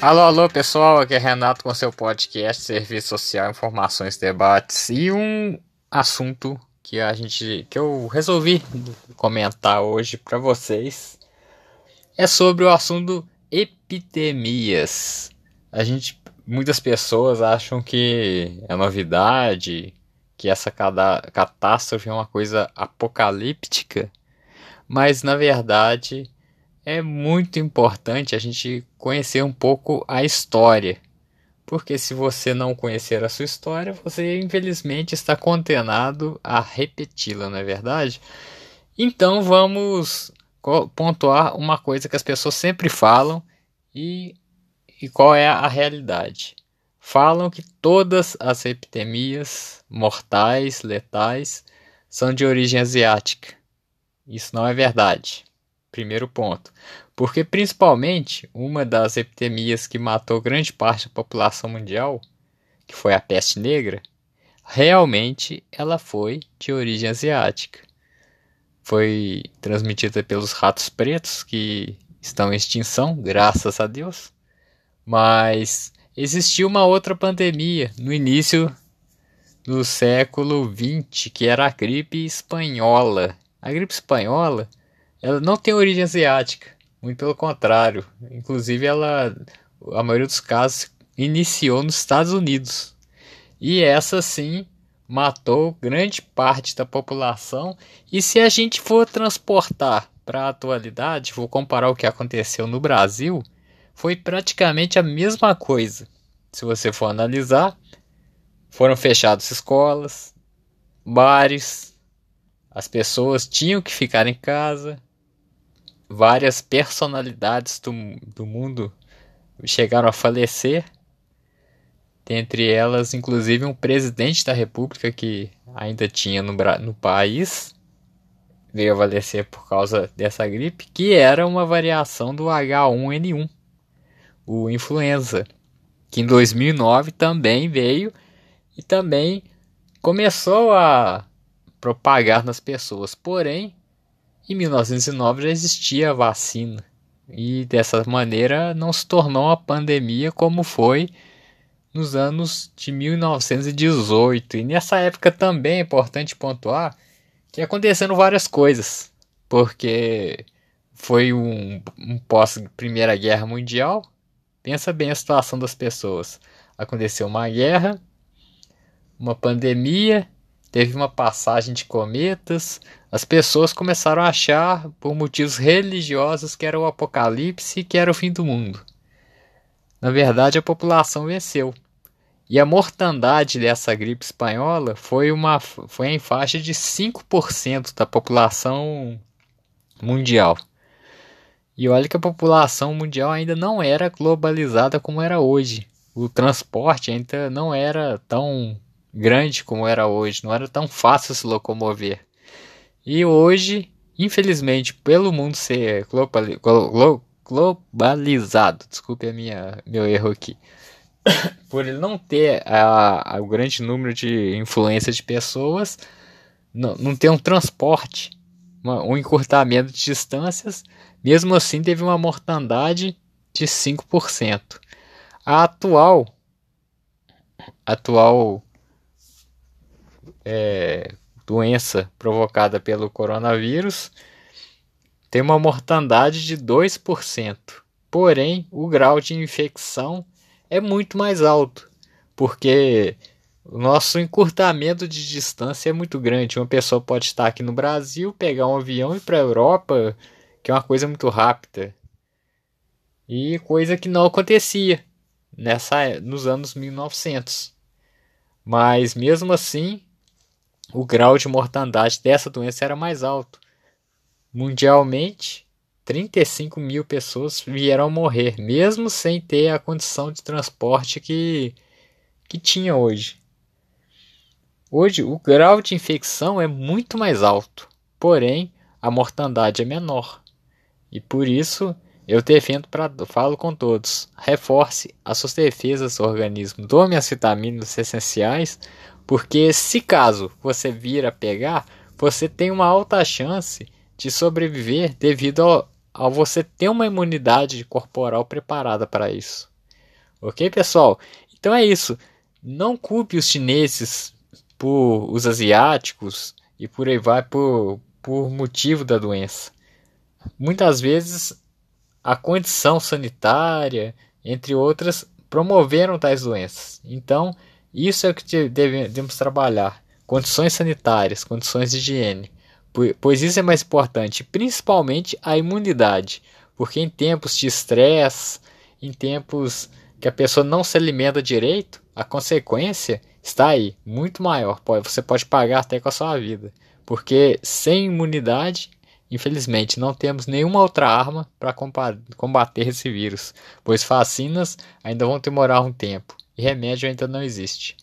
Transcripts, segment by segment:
Alô, alô pessoal, aqui é Renato com seu podcast Serviço Social, Informações, Debates e um assunto que a gente que eu resolvi comentar hoje para vocês. É sobre o assunto epidemias. A gente muitas pessoas acham que é novidade, que essa catástrofe é uma coisa apocalíptica, mas na verdade é muito importante a gente conhecer um pouco a história. Porque se você não conhecer a sua história, você infelizmente está condenado a repeti-la, não é verdade? Então vamos pontuar uma coisa que as pessoas sempre falam e, e qual é a realidade. Falam que todas as epidemias mortais, letais, são de origem asiática. Isso não é verdade. Primeiro ponto. Porque, principalmente, uma das epidemias que matou grande parte da população mundial, que foi a peste negra, realmente ela foi de origem asiática. Foi transmitida pelos ratos pretos, que estão em extinção, graças a Deus. Mas existiu uma outra pandemia no início do século XX, que era a gripe espanhola. A gripe espanhola ela não tem origem asiática, muito pelo contrário. Inclusive, ela, a maioria dos casos, iniciou nos Estados Unidos. E essa sim matou grande parte da população. E se a gente for transportar para a atualidade, vou comparar o que aconteceu no Brasil, foi praticamente a mesma coisa. Se você for analisar, foram fechadas escolas, bares, as pessoas tinham que ficar em casa, várias personalidades do, do mundo chegaram a falecer. Dentre elas, inclusive, um presidente da república que ainda tinha no, no país veio a falecer por causa dessa gripe, que era uma variação do H1N1, o influenza, que em 2009 também veio e também começou a propagar nas pessoas. Porém, em 1909 já existia a vacina e dessa maneira não se tornou uma pandemia como foi nos anos de 1918. E nessa época também é importante pontuar que acontecendo várias coisas, porque foi um, um pós Primeira Guerra Mundial. Pensa bem a situação das pessoas. Aconteceu uma guerra, uma pandemia teve uma passagem de cometas, as pessoas começaram a achar, por motivos religiosos, que era o apocalipse e que era o fim do mundo. Na verdade, a população venceu. E a mortandade dessa gripe espanhola foi, uma, foi em faixa de 5% da população mundial. E olha que a população mundial ainda não era globalizada como era hoje. O transporte ainda não era tão grande como era hoje, não era tão fácil se locomover. E hoje, infelizmente, pelo mundo ser globalizado, desculpe a minha meu erro aqui, por ele não ter a, a, o grande número de influência de pessoas, não, não ter um transporte, uma, um encurtamento de distâncias, mesmo assim teve uma mortandade de 5%. A atual atual é, doença provocada pelo coronavírus tem uma mortandade de 2%. Porém, o grau de infecção é muito mais alto, porque o nosso encurtamento de distância é muito grande. Uma pessoa pode estar aqui no Brasil, pegar um avião e ir para a Europa, que é uma coisa muito rápida. E coisa que não acontecia nessa nos anos 1900. Mas mesmo assim, o grau de mortandade dessa doença era mais alto. Mundialmente, 35 mil pessoas vieram a morrer, mesmo sem ter a condição de transporte que, que tinha hoje. Hoje, o grau de infecção é muito mais alto, porém, a mortandade é menor. E por isso eu defendo para falo com todos, reforce as suas defesas do organismo, tome as vitaminas essenciais, porque se caso você vir a pegar, você tem uma alta chance de sobreviver devido ao, ao você ter uma imunidade corporal preparada para isso. Ok, pessoal? Então é isso. Não culpe os chineses por os asiáticos e por aí vai por, por motivo da doença. Muitas vezes a condição sanitária, entre outras, promoveram tais doenças. Então, isso é o que devemos trabalhar: condições sanitárias, condições de higiene pois isso é mais importante, principalmente a imunidade, porque em tempos de estresse, em tempos que a pessoa não se alimenta direito, a consequência está aí, muito maior. Você pode pagar até com a sua vida, porque sem imunidade, infelizmente, não temos nenhuma outra arma para combater esse vírus, pois vacinas ainda vão demorar um tempo e remédio ainda não existe.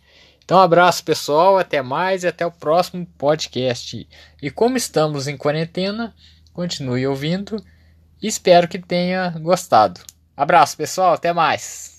Então, um abraço pessoal, até mais e até o próximo podcast. E como estamos em quarentena, continue ouvindo e espero que tenha gostado. Abraço pessoal, até mais.